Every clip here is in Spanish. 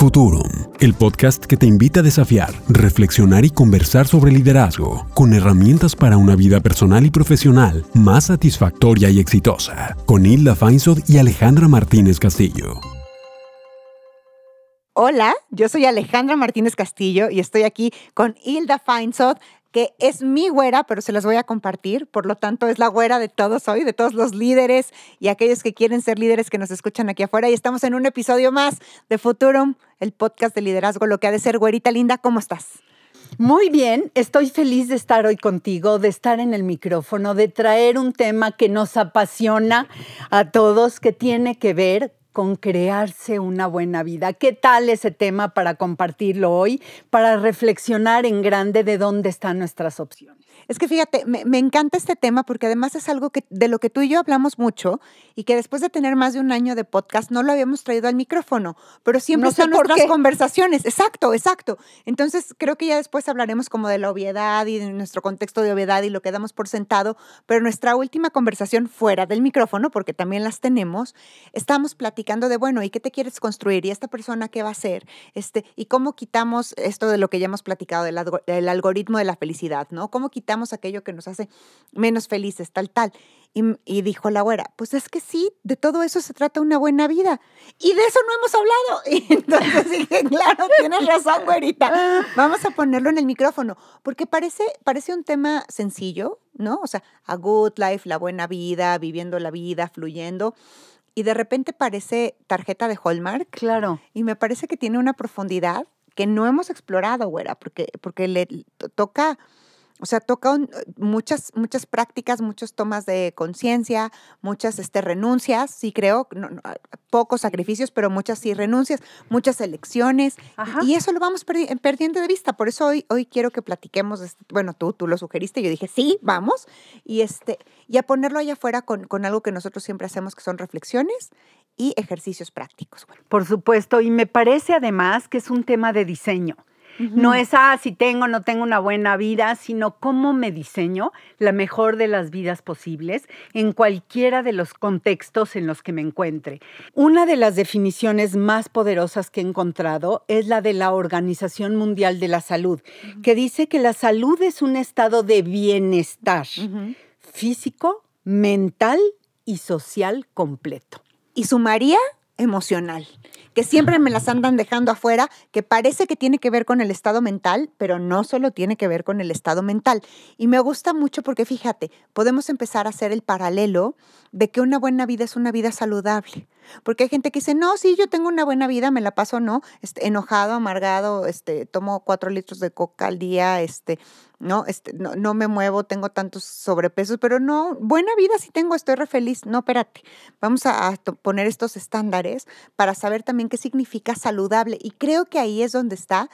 Futurum, el podcast que te invita a desafiar, reflexionar y conversar sobre liderazgo, con herramientas para una vida personal y profesional más satisfactoria y exitosa, con Hilda Feinsod y Alejandra Martínez Castillo. Hola, yo soy Alejandra Martínez Castillo y estoy aquí con Hilda Feinsod, que es mi güera, pero se las voy a compartir. Por lo tanto, es la güera de todos hoy, de todos los líderes y aquellos que quieren ser líderes que nos escuchan aquí afuera. Y estamos en un episodio más de Futurum, el podcast de liderazgo, lo que ha de ser güerita linda. ¿Cómo estás? Muy bien, estoy feliz de estar hoy contigo, de estar en el micrófono, de traer un tema que nos apasiona a todos, que tiene que ver con crearse una buena vida. ¿Qué tal ese tema para compartirlo hoy, para reflexionar en grande de dónde están nuestras opciones? Es que fíjate, me, encanta este tema porque además es algo que, de lo que tú y yo hablamos mucho y que después de tener más de un año de podcast no lo habíamos traído al micrófono, pero siempre son nuestras conversaciones. Exacto, exacto. Entonces creo que ya después hablaremos como de la obviedad y de nuestro contexto de obviedad y lo que damos por sentado, pero nuestra última conversación fuera del micrófono, porque también las tenemos, estamos platicando de, bueno, ¿y qué te quieres construir? ¿Y esta persona qué va a hacer? Este, ¿Y cómo quitamos esto de lo que ya hemos platicado, del, del algoritmo de la felicidad, ¿no? ¿Cómo quitamos aquello que nos hace menos felices, tal, tal. Y, dijo la güera, pues es que sí, de todo eso se trata una buena vida. Y de eso no hemos hablado. Y entonces dije, claro, tienes razón, güerita. Vamos a ponerlo en el micrófono, porque parece, parece un tema sencillo, ¿no? O sea, a good life, la buena vida, viviendo la vida, fluyendo y de repente parece tarjeta de Hallmark. Claro. Y me parece que tiene una profundidad que no hemos explorado, güera, porque, porque le toca o sea, toca muchas, muchas prácticas, muchos tomas de conciencia, muchas este, renuncias, sí creo, pocos sacrificios, pero muchas sí renuncias, muchas elecciones. Y eso lo vamos perdiendo de vista. Por eso hoy, hoy quiero que platiquemos, bueno, tú, tú lo sugeriste, yo dije, sí, vamos. Y, este, y a ponerlo allá afuera con, con algo que nosotros siempre hacemos, que son reflexiones y ejercicios prácticos. Por supuesto, y me parece además que es un tema de diseño. No es, ah, si tengo o no tengo una buena vida, sino cómo me diseño la mejor de las vidas posibles en cualquiera de los contextos en los que me encuentre. Una de las definiciones más poderosas que he encontrado es la de la Organización Mundial de la Salud, que dice que la salud es un estado de bienestar físico, mental y social completo. Y sumaría emocional, que siempre me las andan dejando afuera, que parece que tiene que ver con el estado mental, pero no solo tiene que ver con el estado mental. Y me gusta mucho porque fíjate, podemos empezar a hacer el paralelo de que una buena vida es una vida saludable. Porque hay gente que dice, no, sí, yo tengo una buena vida, me la paso, no, este, enojado, amargado, este, tomo cuatro litros de coca al día, este, no, este, no, no me muevo, tengo tantos sobrepesos, pero no, buena vida sí tengo, estoy re feliz. No, espérate, vamos a, poner estos estándares para saber también qué significa saludable. Y creo que ahí es donde está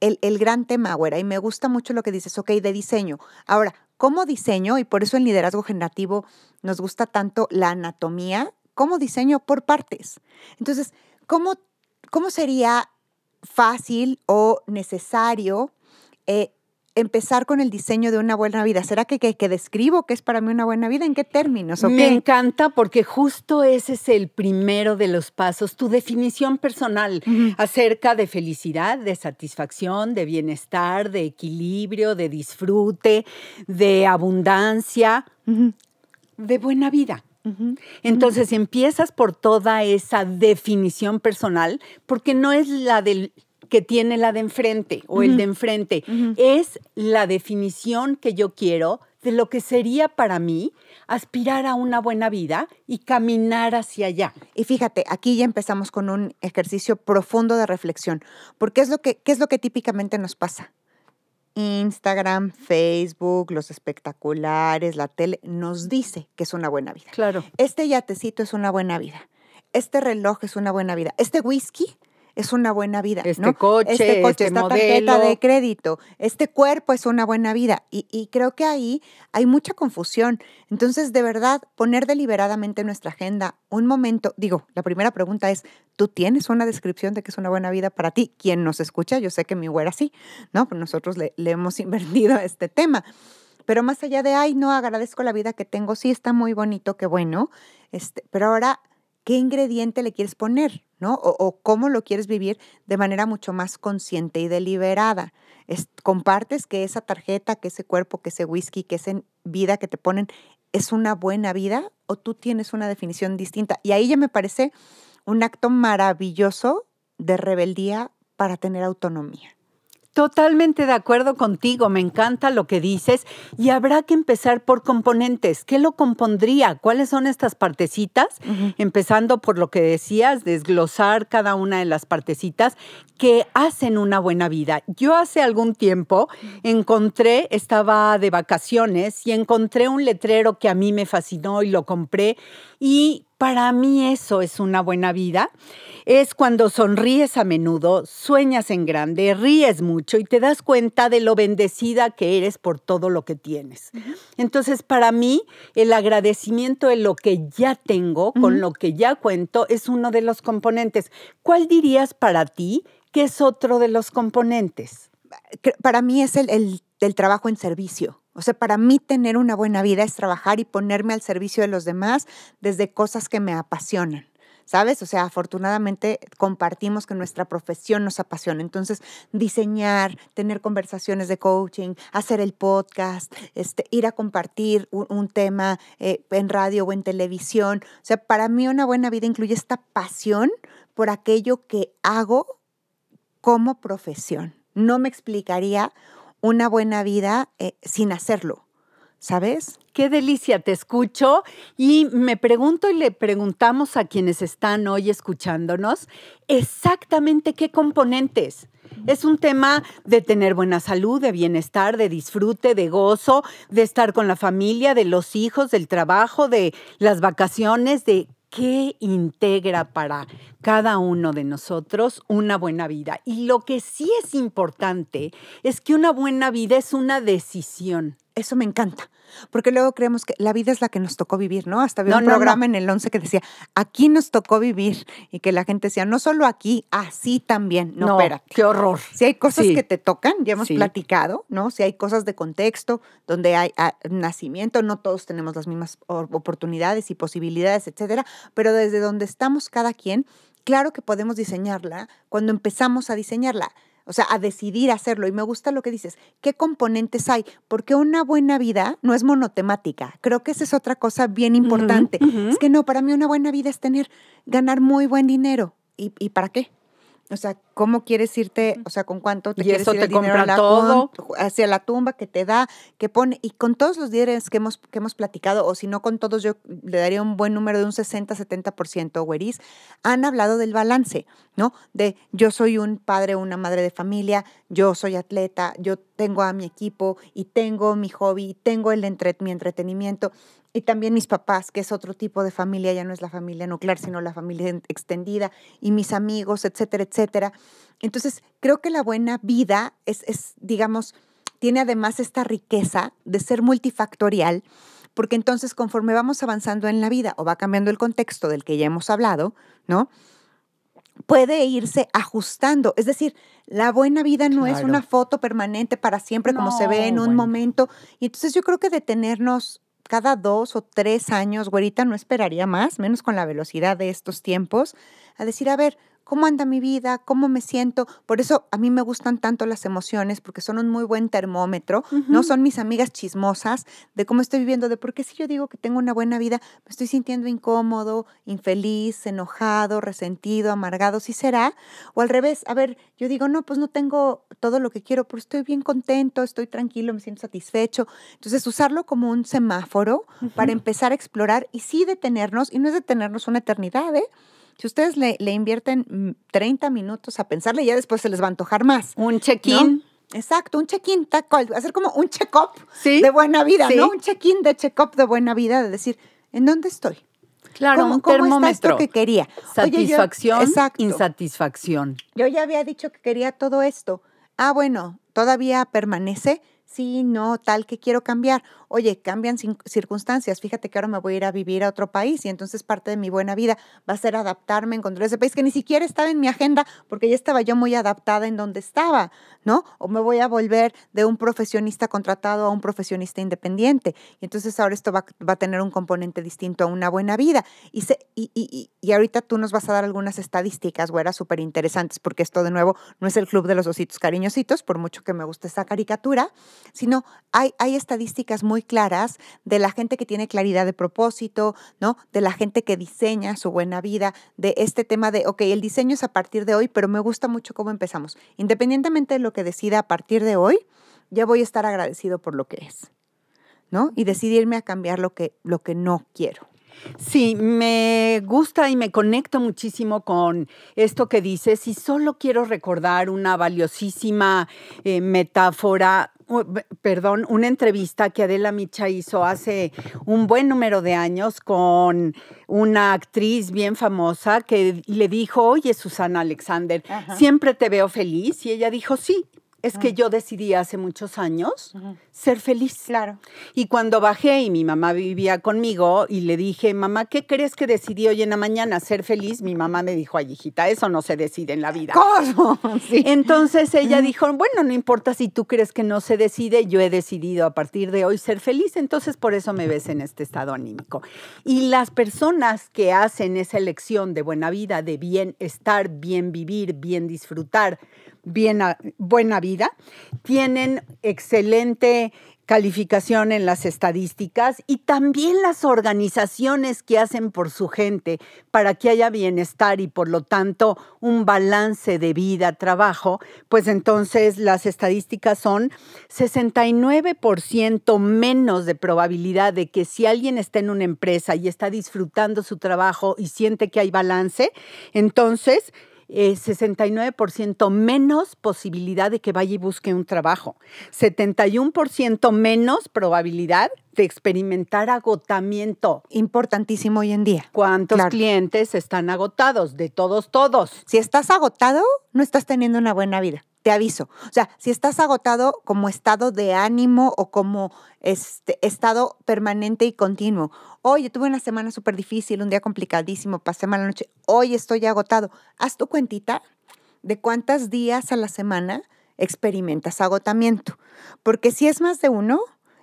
el, el gran tema, güera, y me gusta mucho lo que dices, ok, de diseño. Ahora, ¿cómo diseño? Y por eso en liderazgo generativo nos gusta tanto la anatomía ¿Cómo diseño por partes. Entonces, ¿cómo, cómo sería fácil o necesario eh, empezar con el diseño de una buena vida? ¿Será que, que, describo qué es para mí una buena vida? ¿En qué términos? Me encanta porque justo ese es el primero de los pasos, tu definición personal acerca de felicidad, de satisfacción, de bienestar, de equilibrio, de disfrute, de abundancia, de buena vida. Entonces empiezas por toda esa definición personal, porque no es la del que tiene la de enfrente o el de enfrente, es la definición que yo quiero de lo que sería para mí aspirar a una buena vida y caminar hacia allá. Y fíjate, aquí ya empezamos con un ejercicio profundo de reflexión, porque es lo que, ¿qué es lo que típicamente nos pasa? Instagram, Facebook, los espectaculares, la tele, nos dice que es una buena vida. Claro. Este yatecito es una buena vida. Este reloj es una buena vida. Este whisky es una buena vida. Este coche, este coche, este esta tarjeta de crédito, este cuerpo es una buena vida. Y, y, creo que ahí hay mucha confusión. Entonces, de verdad, poner deliberadamente en nuestra agenda un momento, digo, la primera pregunta es, ¿tú tienes una descripción de que es una buena vida para ti? Quien nos escucha, yo sé que mi güera sí, ¿no? Pues nosotros le, le hemos invertido a este tema. Pero más allá de, ay, no, agradezco la vida que tengo, sí está muy bonito, qué bueno, este, pero ahora qué ingrediente le quieres poner, ¿no? O, cómo lo quieres vivir de manera mucho más consciente y deliberada. compartes que esa tarjeta, que ese cuerpo, que ese whisky, que esa vida que te ponen es una buena vida o tú tienes una definición distinta. Y ahí ya me parece un acto maravilloso de rebeldía para tener autonomía. Totalmente de acuerdo contigo, me encanta lo que dices y habrá que empezar por componentes. ¿Qué lo compondría? ¿Cuáles son estas partecitas? Empezando por lo que decías, desglosar cada una de las partecitas que hacen una buena vida. Yo hace algún tiempo encontré, estaba de vacaciones y encontré un letrero que a mí me fascinó y lo compré y para mí eso es una buena vida. Es cuando sonríes a menudo, sueñas en grande, ríes mucho y te das cuenta de lo bendecida que eres por todo lo que tienes. Entonces, para mí, el agradecimiento de lo que ya tengo, con lo que ya cuento, es uno de los componentes. ¿Cuál dirías para ti que es otro de los componentes? Para mí es el, el trabajo en servicio. O sea, para mí tener una buena vida es trabajar y ponerme al servicio de los demás desde cosas que me apasionan. ¿Sabes? O sea, afortunadamente compartimos que nuestra profesión nos apasiona. Entonces, diseñar, tener conversaciones de coaching, hacer el podcast, este, ir a compartir un, tema eh, en radio o en televisión. O sea, para mí una buena vida incluye esta pasión por aquello que hago como profesión. No me explicaría una buena vida eh, sin hacerlo. ¿Sabes? Qué delicia, te escucho y me pregunto y le preguntamos a quienes están hoy escuchándonos exactamente qué componentes. Es un tema de tener buena salud, de bienestar, de disfrute, de gozo, de estar con la familia, de los hijos, del trabajo, de las vacaciones, de qué integra para cada uno de nosotros una buena vida. Y lo que sí es importante es que una buena vida es una decisión. Eso me encanta, porque luego creemos que la vida es la que nos tocó vivir, ¿no? Hasta había un programa en el 11 que decía, aquí nos tocó vivir, y que la gente decía, no solo aquí, así también. No, espérate. Qué horror. Si hay cosas que te tocan, ya hemos platicado, ¿no? Si hay cosas de contexto, donde hay ah, nacimiento, no todos tenemos las mismas oportunidades y posibilidades, etcétera, pero desde donde estamos cada quien, claro que podemos diseñarla cuando empezamos a diseñarla o sea, a decidir hacerlo. Y me gusta lo que dices, ¿qué componentes hay? Porque una buena vida no es monotemática. Creo que esa es otra cosa bien importante. Es que no, para mí una buena vida es tener, ganar muy buen dinero. ¿Y, y para qué? O sea, ¿cómo quieres irte? O sea, ¿con cuánto te quieres ir el dinero la todo. hacia la tumba que te da, que pone? Y con todos los días que hemos, que hemos platicado, o si no con todos, yo le daría un buen número de un 60-70%, güeris, han hablado del balance, ¿no? De yo soy un padre o una madre de familia, yo soy atleta, yo tengo a mi equipo y tengo mi hobby, tengo el entre, mi entretenimiento y también mis papás, que es otro tipo de familia, ya no es la familia nuclear, sino la familia extendida, y mis amigos, etcétera, etcétera. Entonces, creo que la buena vida es, es digamos, tiene además esta riqueza de ser multifactorial, porque entonces conforme vamos avanzando en la vida o va cambiando el contexto del que ya hemos hablado, ¿no? puede irse ajustando. Es decir, la buena vida no es una foto permanente para siempre como se ve en un momento. Y entonces yo creo que detenernos cada dos o tres años, güerita, no esperaría más, menos con la velocidad de estos tiempos, a decir, a ver, cómo anda mi vida, cómo me siento. Por eso a mí me gustan tanto las emociones, porque son un muy buen termómetro, ¿no? Son mis amigas chismosas de cómo estoy viviendo, de por qué si yo digo que tengo una buena vida, me estoy sintiendo incómodo, infeliz, enojado, resentido, amargado, ¿sí será? O al revés, a ver, yo digo, no, pues no tengo todo lo que quiero, pero estoy bien contento, estoy tranquilo, me siento satisfecho. Entonces, usarlo como un semáforo para empezar a explorar y sí detenernos, y no es detenernos una eternidad, ¿eh? Si ustedes le, invierten 30 mm, minutos a pensarle, ya después se les va a antojar más. Un check-in. Exacto, un check-in, hacer como un check-up de buena vida, ¿no? Un check-in de check-up de buena vida, de decir, ¿en dónde estoy? Claro, un termómetro. que quería? Satisfacción, insatisfacción. Yo ya había dicho que quería todo esto. Ah, bueno, todavía permanece. sí, no, tal que quiero cambiar. Oye, cambian circunstancias. Fíjate que ahora me voy a ir a vivir a otro país y entonces parte de mi buena vida va a ser adaptarme, encontrar ese país que ni siquiera estaba en mi agenda porque ya estaba yo muy adaptada en donde estaba, ¿no? O me voy a volver de un profesionista contratado a un profesionista independiente. Y entonces ahora esto va, a tener un componente distinto a una buena vida. Y, se, y, y, y ahorita tú nos vas a dar algunas estadísticas, güera, súper interesantes, porque esto de nuevo no es el club de los ositos cariñositos, por mucho que me guste esa caricatura, sino hay, hay estadísticas muy claras de la gente que tiene claridad de propósito, ¿no? De la gente que diseña su buena vida, de este tema de, ok, el diseño es a partir de hoy, pero me gusta mucho cómo empezamos. Independientemente de lo que decida a partir de hoy, ya voy a estar agradecido por lo que es, ¿no? Y decidirme a cambiar lo que, lo que no quiero. Sí, me gusta y me conecto muchísimo con esto que dices y solo quiero recordar una valiosísima eh, metáfora perdón, una entrevista que Adela Micha hizo hace un buen número de años con una actriz bien famosa que le dijo, oye Susana Alexander, siempre te veo feliz. Y ella dijo, sí, es que yo decidí hace muchos años ser feliz. Claro. Y cuando bajé y mi mamá vivía conmigo y le dije, mamá, ¿qué crees que decidí hoy en la mañana ser feliz? Mi mamá me dijo, ay, hijita, eso no se decide en la vida. ¿Cómo? Sí. Entonces ella dijo, bueno, no importa si tú crees que no se decide, yo he decidido a partir de hoy ser feliz, entonces por eso me ves en este estado anímico. Y las personas que hacen esa elección de buena vida, de bien estar, bien vivir, bien disfrutar, bien, buena vida, tienen excelente calificación en las estadísticas y también las organizaciones que hacen por su gente para que haya bienestar y por lo tanto un balance de vida, trabajo, pues entonces las estadísticas son 69% menos de probabilidad de que si alguien está en una empresa y está disfrutando su trabajo y siente que hay balance, entonces 69% eh, menos posibilidad de que vaya y busque un trabajo, 71% menos probabilidad de experimentar agotamiento. Importantísimo hoy en día. ¿Cuántos clientes están agotados? De todos, todos. Si estás agotado, no estás teniendo una buena vida te aviso. O sea, si estás agotado como estado de ánimo o como este, estado permanente y continuo. Oye, tuve una semana súper difícil, un día complicadísimo, pasé mala noche. Hoy estoy agotado. Haz tu cuentita de cuántos días a la semana experimentas agotamiento. Porque si es más de uno,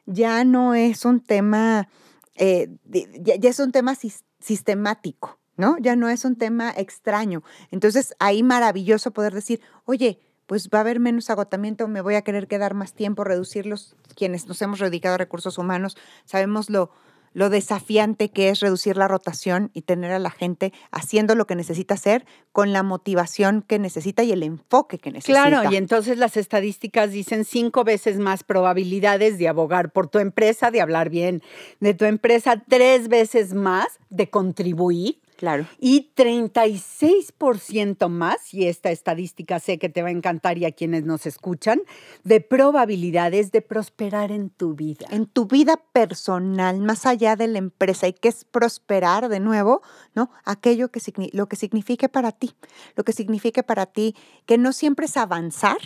ya no es un tema, eh, ya, ya es un tema sistemático. ¿no? Ya no es un tema extraño. Entonces, ahí maravilloso poder decir, oye, pues va a haber menos agotamiento, me voy a querer quedar más tiempo, reducirlos. Quienes nos hemos dedicado a recursos humanos, sabemos lo, lo desafiante que es reducir la rotación y tener a la gente haciendo lo que necesita hacer con la motivación que necesita y el enfoque que necesita. Claro, y entonces las estadísticas dicen cinco veces más probabilidades de abogar por tu empresa, de hablar bien de tu empresa, tres veces más de contribuir Claro. Y 36% más, y esta estadística sé que te va a encantar y a quienes nos escuchan, de probabilidades de prosperar en tu vida. En tu vida personal, más allá de la empresa. ¿Y qué es prosperar de nuevo? ¿No? Aquello que lo que signifique para ti. Lo que signifique para ti que no siempre es avanzar,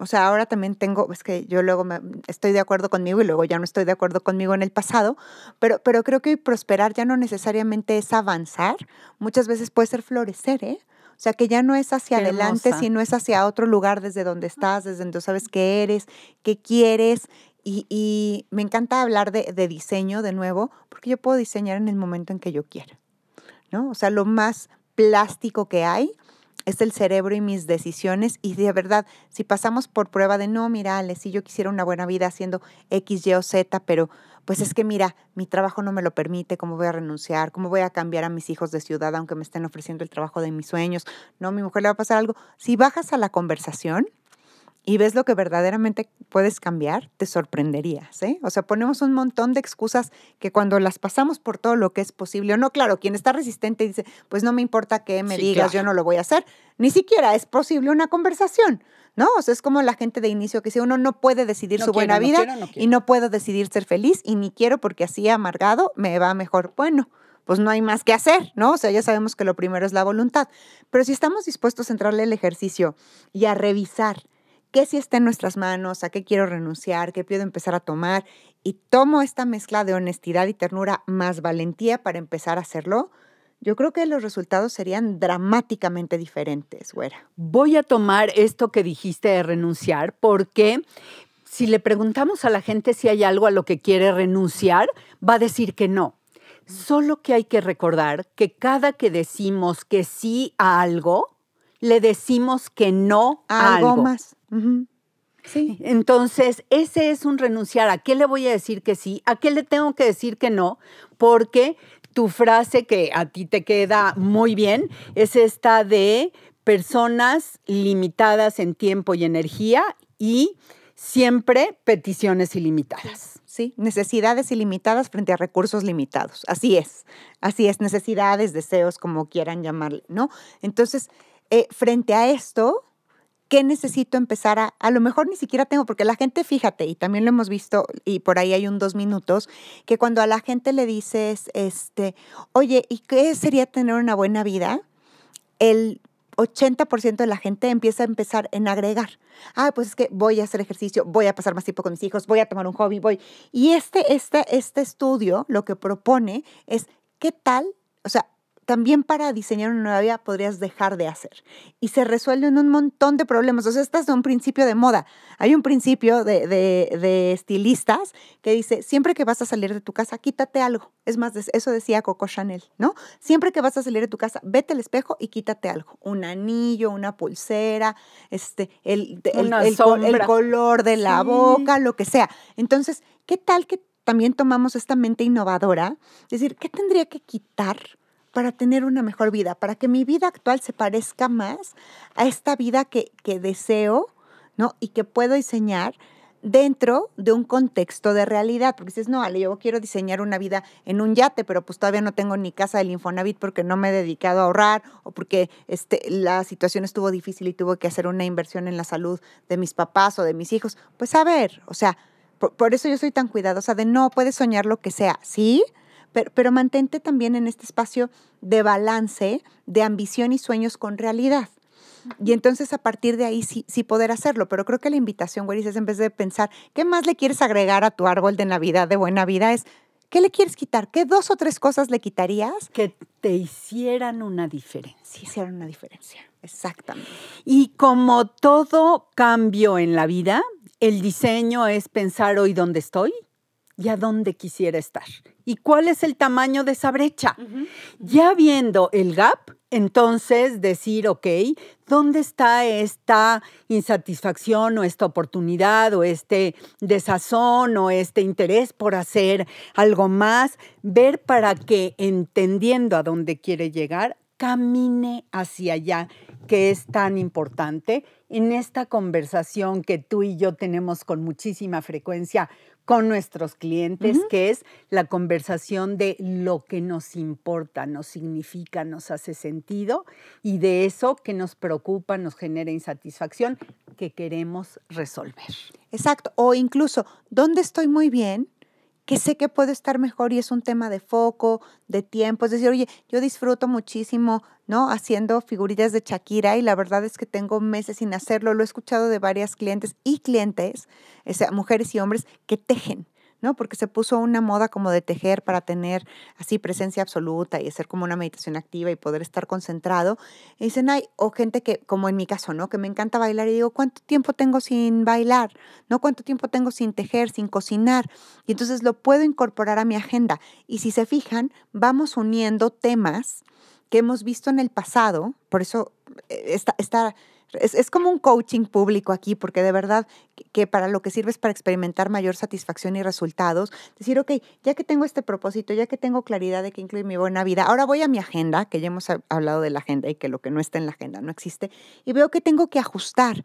o sea, ahora también tengo, es que yo luego estoy de acuerdo conmigo y luego ya no estoy de acuerdo conmigo en el pasado, pero, pero creo que prosperar ya no necesariamente es avanzar, muchas veces puede ser florecer, ¿eh? O sea, que ya no es hacia adelante, sino es hacia otro lugar desde donde estás, desde donde sabes qué eres, qué quieres. Y, me encanta hablar de, de, diseño de nuevo, porque yo puedo diseñar en el momento en que yo quiera, ¿no? O sea, lo más plástico que hay es el cerebro y mis decisiones. Y de verdad, si pasamos por prueba de no, mira, Ale, si yo quisiera una buena vida haciendo X, Y o Z, pero pues es que mira, mi trabajo no me lo permite, ¿cómo voy a renunciar? ¿Cómo voy a cambiar a mis hijos de ciudad aunque me estén ofreciendo el trabajo de mis sueños? No, mi mujer le va a pasar algo. Si bajas a la conversación, y ves lo que verdaderamente puedes cambiar, te sorprenderías. ¿eh? O sea, ponemos un montón de excusas que cuando las pasamos por todo lo que es posible, o no, claro, quien está resistente dice, pues no me importa que me digas, yo no lo voy a hacer, ni siquiera es posible una conversación. ¿No? O sea, es como la gente de inicio que dice, uno no puede decidir su buena vida y no puedo decidir ser feliz y ni quiero porque así amargado me va mejor. Bueno, pues no hay más que hacer, ¿no? O sea, ya sabemos que lo primero es la voluntad. Pero si estamos dispuestos a entrarle el ejercicio y a revisar qué sí está en nuestras manos, a qué quiero renunciar, qué puedo empezar a tomar y tomo esta mezcla de honestidad y ternura más valentía para empezar a hacerlo, yo creo que los resultados serían dramáticamente diferentes, güera. Voy a tomar esto que dijiste de renunciar porque si le preguntamos a la gente si hay algo a lo que quiere renunciar, va a decir que no. Solo que hay que recordar que cada que decimos que sí a algo, le decimos que no a algo. más. Sí. Entonces, ese es un renunciar. ¿A qué le voy a decir que sí? ¿A qué le tengo que decir que no? Porque tu frase que a ti te queda muy bien es esta de personas limitadas en tiempo y energía y siempre peticiones ilimitadas. Sí, necesidades ilimitadas frente a recursos limitados. Así es, así es, necesidades, deseos, como quieran llamarle, ¿no? Entonces, eh, frente a esto, ¿qué necesito empezar a? A lo mejor ni siquiera tengo, porque la gente, fíjate, y también lo hemos visto, y por ahí hay un dos minutos, que cuando a la gente le dices, este, oye, ¿y qué sería tener una buena vida? El 80% de la gente empieza a empezar en agregar. Ah, pues es que voy a hacer ejercicio, voy a pasar más tiempo con mis hijos, voy a tomar un hobby, voy. Y este, este, este estudio lo que propone es, ¿qué tal? O sea, también para diseñar una nueva vida podrías dejar de hacer. Y se resuelven un montón de problemas. O sea, este es un principio de moda. Hay un principio de, de, estilistas que dice, siempre que vas a salir de tu casa, quítate algo. Es más, eso decía Coco Chanel, ¿no? Siempre que vas a salir de tu casa, vete al espejo y quítate algo. Un anillo, una pulsera, este, el, el, el, color de la boca, lo que sea. Entonces, ¿qué tal que también tomamos esta mente innovadora? Es decir, ¿qué tendría que quitar? Para tener una mejor vida, para que mi vida actual se parezca más a esta vida que, que deseo, ¿no? Y que puedo diseñar dentro de un contexto de realidad, porque dices, no, Ale, yo quiero diseñar una vida en un yate, pero pues todavía no tengo ni casa del Infonavit porque no me he dedicado a ahorrar o porque este, la situación estuvo difícil y tuve que hacer una inversión en la salud de mis papás o de mis hijos. Pues a ver, o sea, por, por eso yo soy tan cuidadosa de no, puedes soñar lo que sea, ¿sí? Pero, mantente también en este espacio de balance, de ambición y sueños con realidad. Y entonces a partir de ahí sí, sí poder hacerlo. Pero creo que la invitación, güey, es en vez de pensar, ¿qué más le quieres agregar a tu árbol de Navidad, de buena vida? Es, ¿qué le quieres quitar? ¿Qué dos o tres cosas le quitarías? Que te hicieran una diferencia. Hicieran una diferencia, exactamente. Y como todo cambio en la vida, el diseño es pensar hoy dónde estoy y a dónde quisiera estar. ¿Y cuál es el tamaño de esa brecha? Ya viendo el gap, entonces decir, ok, ¿dónde está esta insatisfacción o esta oportunidad o este desazón o este interés por hacer algo más? Ver para que, entendiendo a dónde quiere llegar, camine hacia allá, que es tan importante en esta conversación que tú y yo tenemos con muchísima frecuencia con nuestros clientes, que es la conversación de lo que nos importa, nos significa, nos hace sentido y de eso que nos preocupa, nos genera insatisfacción, que queremos resolver. Exacto, o incluso, ¿dónde estoy muy bien? Que sé que puedo estar mejor y es un tema de foco, de tiempo. Es decir, oye, yo disfruto muchísimo, ¿no? Haciendo figuritas de Shakira y la verdad es que tengo meses sin hacerlo. Lo he escuchado de varias clientes y clientes, o sea, mujeres y hombres que tejen. ¿No? Porque se puso una moda como de tejer para tener así presencia absoluta y hacer como una meditación activa y poder estar concentrado. Y dicen, hay, o gente que, como en mi caso, ¿no? Que me encanta bailar y digo, ¿cuánto tiempo tengo sin bailar? ¿No? ¿Cuánto tiempo tengo sin tejer, sin cocinar? Y entonces lo puedo incorporar a mi agenda. Y si se fijan, vamos uniendo temas que hemos visto en el pasado, por eso eh, está, está es, como un coaching público aquí, porque de verdad que, para lo que sirve es para experimentar mayor satisfacción y resultados. Decir, ok, ya que tengo este propósito, ya que tengo claridad de que incluye mi buena vida, ahora voy a mi agenda, que ya hemos hablado de la agenda y que lo que no está en la agenda no existe, y veo que tengo que ajustar.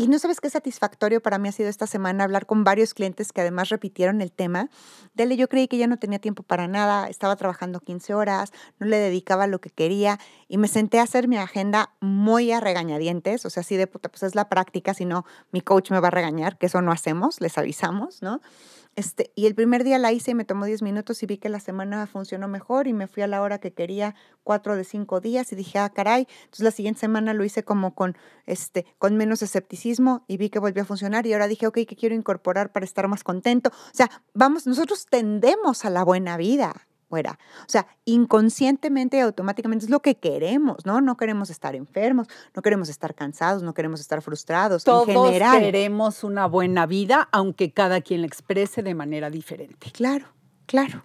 Y no sabes qué satisfactorio para mí ha sido esta semana hablar con varios clientes que además repitieron el tema. Dele, yo creí que ya no tenía tiempo para nada, estaba trabajando 15 horas, no le dedicaba lo que quería y me senté a hacer mi agenda muy a regañadientes, o sea, así de puta, pues es la práctica, si no mi coach me va a regañar, que eso no hacemos, les avisamos, ¿no? Este, y el primer día la hice y me tomó 10 minutos y vi que la semana funcionó mejor y me fui a la hora que quería, cuatro de cinco días y dije, ah, caray. Entonces la siguiente semana lo hice como con, este, con menos escepticismo y vi que volvió a funcionar y ahora dije, ok, ¿qué quiero incorporar para estar más contento? O sea, vamos, nosotros tendemos a la buena vida fuera. O sea, inconscientemente y automáticamente es lo que queremos, ¿no? No queremos estar enfermos, no queremos estar cansados, no queremos estar frustrados. Todos en general. queremos una buena vida, aunque cada quien la exprese de manera diferente. Claro, claro.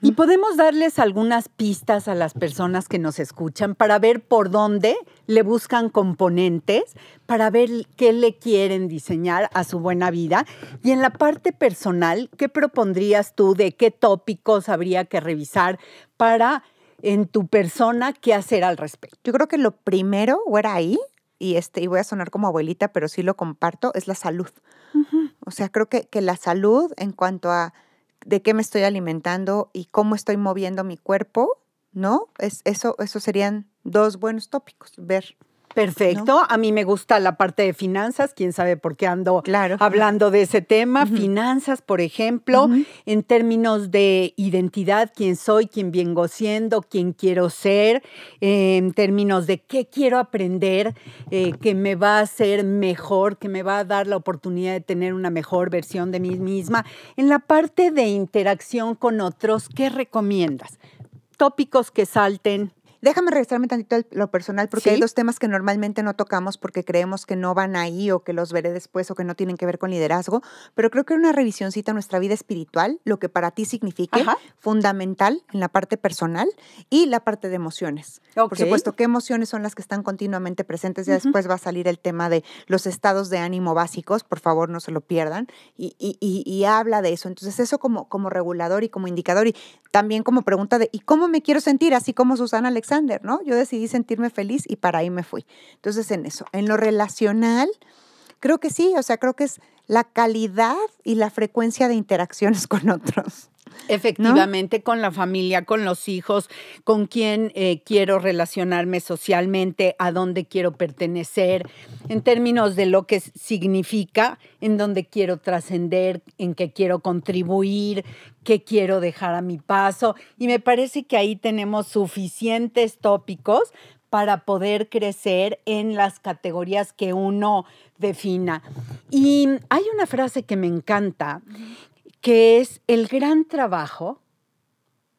Y podemos darles algunas pistas a las personas que nos escuchan para ver por dónde le buscan componentes, para ver qué le quieren diseñar a su buena vida. Y en la parte personal, ¿qué propondrías tú de qué tópicos habría que revisar para en tu persona qué hacer al respecto? Yo creo que lo primero, o era ahí, y, este, y voy a sonar como abuelita, pero sí lo comparto, es la salud. O sea, creo que, que la salud en cuanto a de qué me estoy alimentando y cómo estoy moviendo mi cuerpo, ¿no? Es, eso, eso serían dos buenos tópicos, ver Perfecto. A mí me gusta la parte de finanzas. Quién sabe por qué ando hablando de ese tema. Finanzas, por ejemplo, en términos de identidad, quién soy, quién vengo siendo, quién quiero ser, en términos de qué quiero aprender, eh, que me va a hacer mejor, que me va a dar la oportunidad de tener una mejor versión de mí misma. En la parte de interacción con otros, ¿qué recomiendas? Tópicos que salten Déjame regresarme tantito a lo personal, porque hay dos temas que normalmente no tocamos porque creemos que no van ahí o que los veré después o que no tienen que ver con liderazgo, pero creo que una revisioncita a nuestra vida espiritual, lo que para ti signifique, fundamental en la parte personal y la parte de emociones. Por supuesto, ¿qué emociones son las que están continuamente presentes? Ya después va a salir el tema de los estados de ánimo básicos, por favor no se lo pierdan, y, y, y, habla de eso. Entonces, eso como, como regulador y como indicador y también como pregunta de, ¿y cómo me quiero sentir? Así como Susana Alex ¿no? Yo decidí sentirme feliz y para ahí me fui. Entonces, en eso, en lo relacional, creo que sí, o sea, creo que es la calidad y la frecuencia de interacciones con otros. Efectivamente, con la familia, con los hijos, con quién eh, quiero relacionarme socialmente, a dónde quiero pertenecer, en términos de lo que significa, en dónde quiero trascender, en qué quiero contribuir, qué quiero dejar a mi paso. Y me parece que ahí tenemos suficientes tópicos para poder crecer en las categorías que uno defina. Y hay una frase que me encanta, que es el gran trabajo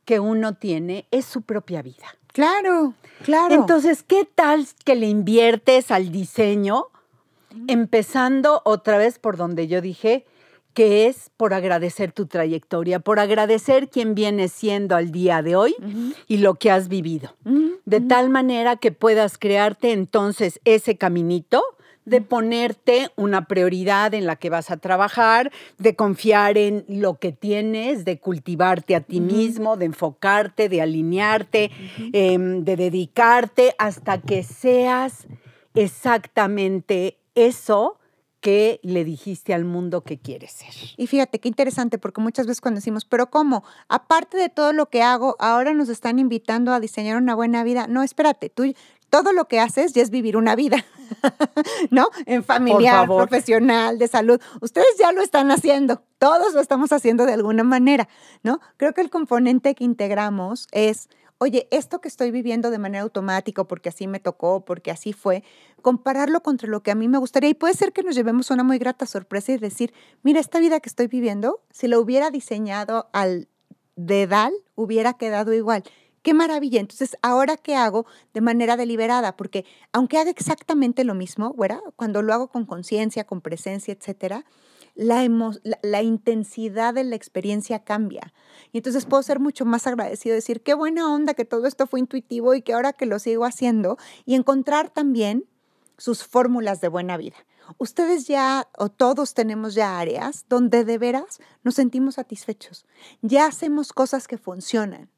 que uno tiene es su propia vida. Claro, claro. Entonces, ¿qué tal que le inviertes al diseño? Empezando otra vez por donde yo dije, que es por agradecer tu trayectoria, por agradecer quién vienes siendo al día de hoy y lo que has vivido. De tal manera que puedas crearte entonces ese caminito de ponerte una prioridad en la que vas a trabajar, de confiar en lo que tienes, de cultivarte a ti mismo, de enfocarte, de alinearte, em, de dedicarte hasta que seas exactamente eso que le dijiste al mundo que quieres ser. Y fíjate qué interesante, porque muchas veces cuando decimos, pero ¿cómo? Aparte de todo lo que hago, ahora nos están invitando a diseñar una buena vida. No, espérate, tú todo lo que haces ya es vivir una vida, ¿no? En familiar, profesional, de salud. Ustedes ya lo están haciendo, todos lo estamos haciendo de alguna manera, ¿no? Creo que el componente que integramos es, oye, esto que estoy viviendo de manera automática, porque así me tocó, porque así fue, compararlo contra lo que a mí me gustaría. Y puede ser que nos llevemos una muy grata sorpresa y decir, mira, esta vida que estoy viviendo, si la hubiera diseñado al dedal, hubiera quedado igual. Qué maravilla. Entonces, ¿ahora qué hago de manera deliberada? Porque aunque haga exactamente lo mismo, ¿verdad? Cuando lo hago con conciencia, con presencia, etcétera, la, la, intensidad de la experiencia cambia. Y entonces puedo ser mucho más agradecido, decir, qué buena onda que todo esto fue intuitivo y que ahora que lo sigo haciendo, y encontrar también sus fórmulas de buena vida. Ustedes ya, o todos tenemos ya áreas donde de veras nos sentimos satisfechos. Ya hacemos cosas que funcionan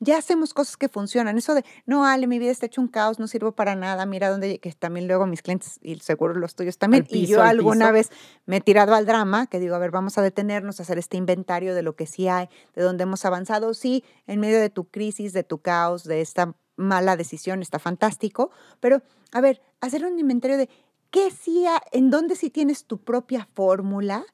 ya hacemos cosas que funcionan. Eso de, no, Ale, mi vida está hecho un caos, no sirvo para nada, mira dónde, que también luego mis clientes, y seguro los tuyos también, y yo alguna vez me he tirado al drama, que digo, a ver, vamos a detenernos, a hacer este inventario de lo que sí hay, de dónde hemos avanzado. Sí, en medio de tu crisis, de tu caos, de esta mala decisión, está fantástico, pero, a ver, hacer un inventario de qué sí, en dónde sí tienes tu propia fórmula,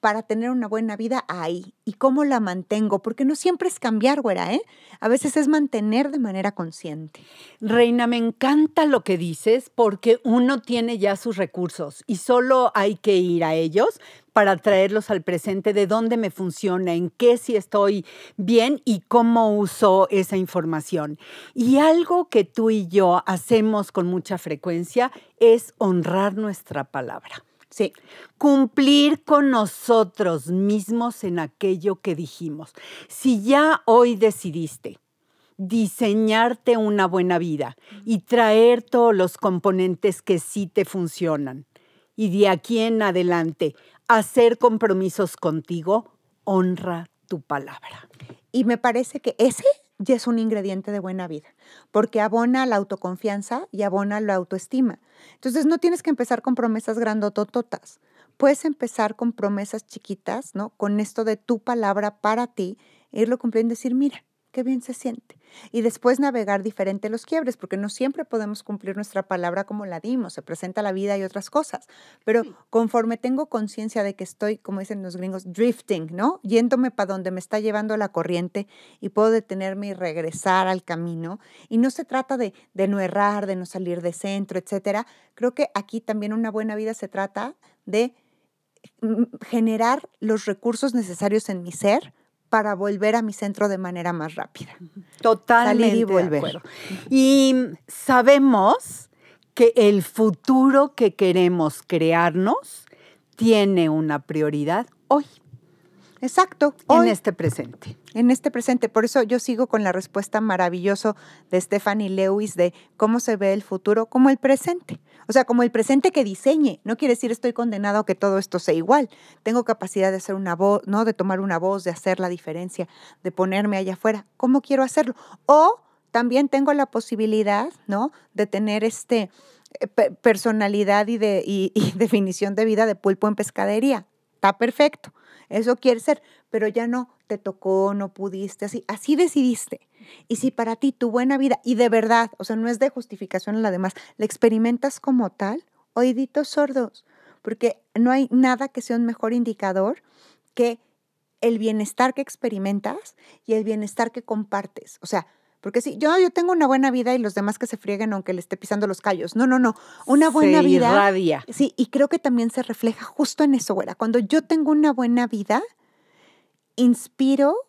para tener una buena vida ahí. ¿Y cómo la mantengo? Porque no siempre es cambiar, güera, ¿eh? A veces es mantener de manera consciente. Reina, me encanta lo que dices porque uno tiene ya sus recursos y solo hay que ir a ellos para traerlos al presente de dónde me funciona, en qué si estoy bien y cómo uso esa información. Y algo que tú y yo hacemos con mucha frecuencia es honrar nuestra palabra. Sí. Cumplir con nosotros mismos en aquello que dijimos. Si ya hoy decidiste diseñarte una buena vida y traer todos los componentes que sí te funcionan, y de aquí en adelante hacer compromisos contigo, honra tu palabra. Y me parece que ese ya es un ingrediente de buena vida, porque abona la autoconfianza y abona la autoestima. Entonces no tienes que empezar con promesas grandotototas. Puedes empezar con promesas chiquitas, ¿no? Con esto de tu palabra para ti, irlo cumpliendo y decir, mira, qué bien se siente. Y después navegar diferente los quiebres, porque no siempre podemos cumplir nuestra palabra como la dimos, se presenta la vida y otras cosas. Pero conforme tengo conciencia de que estoy, como dicen los gringos, drifting, ¿no? Yéndome para donde me está llevando la corriente y puedo detenerme y regresar al camino. Y no se trata de, de no errar, de no salir de centro, etcétera. Creo que aquí también una buena vida se trata de mm, generar los recursos necesarios en mi ser para volver a mi centro de manera más rápida. Totalmente. y volver. Y sabemos que el futuro que queremos crearnos tiene una prioridad hoy. Exacto. en este presente. En este presente. Por eso yo sigo con la respuesta maravillosa de Stephanie Lewis de cómo se ve el futuro como el presente. O sea, como el presente que diseñe. No quiere decir estoy condenado a que todo esto sea igual. Tengo capacidad de hacer una voz, ¿no? De tomar una voz, de hacer la diferencia, de ponerme allá afuera. ¿Cómo quiero hacerlo? O también tengo la posibilidad, ¿no? De tener este eh, personalidad y, de, y definición de vida de pulpo en pescadería. Está perfecto. Eso quiere ser, pero ya no te tocó, no pudiste, así, así decidiste. Y si para ti tu buena vida, y de verdad, o sea, no es de justificación en la demás, la experimentas como tal, oíditos sordos, porque no hay nada que sea un mejor indicador que el bienestar que experimentas y el bienestar que compartes. O sea, porque si yo, yo tengo una buena vida y los demás que se frieguen aunque le esté pisando los callos. No, no, no. Una buena vida. Irradia. Sí, y creo que también se refleja justo en eso, güera. Cuando yo tengo una buena vida, inspiro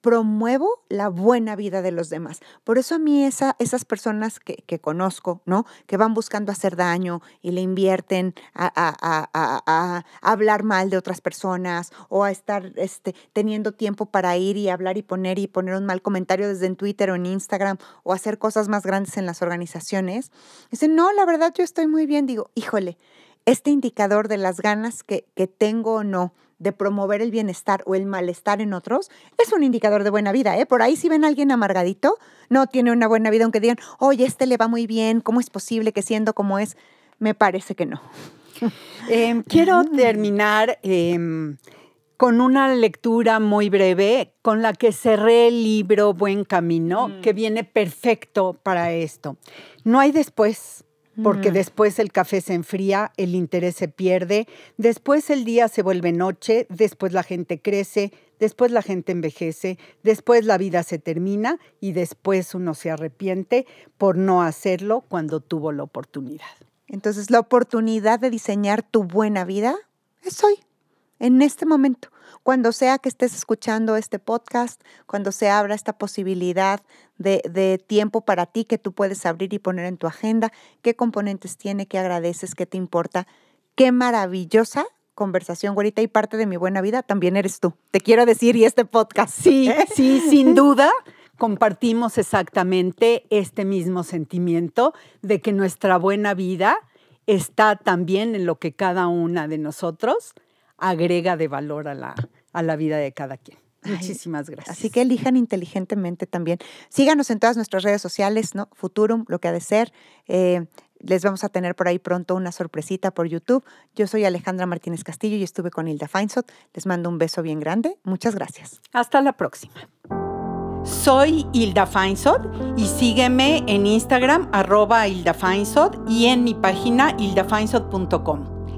promuevo la buena vida de los demás. Por eso a mí esa, esas personas que, que, conozco, ¿no? Que van buscando hacer daño y le invierten a, a, hablar mal de otras personas o a estar este, teniendo tiempo para ir y hablar y poner y poner un mal comentario desde en Twitter o en Instagram o hacer cosas más grandes en las organizaciones. Dicen, no, la verdad yo estoy muy bien. Digo, híjole, este indicador de las ganas que, que tengo o no de promover el bienestar o el malestar en otros, es un indicador de buena vida. ¿eh? Por ahí si ven a alguien amargadito, no tiene una buena vida, aunque digan, oye, este le va muy bien, ¿cómo es posible que siendo como es? Me parece que no. Em, quiero terminar em, con una lectura muy breve con la que cerré el libro Buen Camino, mm. que viene perfecto para esto. No hay después porque después el café se enfría, el interés se pierde, después el día se vuelve noche, después la gente crece, después la gente envejece, después la vida se termina y después uno se arrepiente por no hacerlo cuando tuvo la oportunidad. Entonces, la oportunidad de diseñar tu buena vida es hoy, en este momento. Cuando sea que estés escuchando este podcast, cuando se abra esta posibilidad de, tiempo para ti que tú puedes abrir y poner en tu agenda, qué componentes tiene, qué agradeces, qué te importa, qué maravillosa conversación, güerita, y parte de mi buena vida también eres tú. Te quiero decir, y este podcast. Sí, sí, sin duda compartimos exactamente este mismo sentimiento de que nuestra buena vida está también en lo que cada una de nosotros agrega de valor a la, a la vida de cada quien. Muchísimas gracias. Así que elijan inteligentemente también. Síganos en todas nuestras redes sociales, ¿no? Futurum, lo que ha de ser. Eh, les vamos a tener por ahí pronto una sorpresita por YouTube. Yo soy Alejandra Martínez Castillo y estuve con Hilda Feinsot. Les mando un beso bien grande. Muchas gracias. Hasta la próxima. Soy Hilda Feinsot y sígueme en Instagram arroba Hilda Feinsot y en mi página hildafeinsot.com.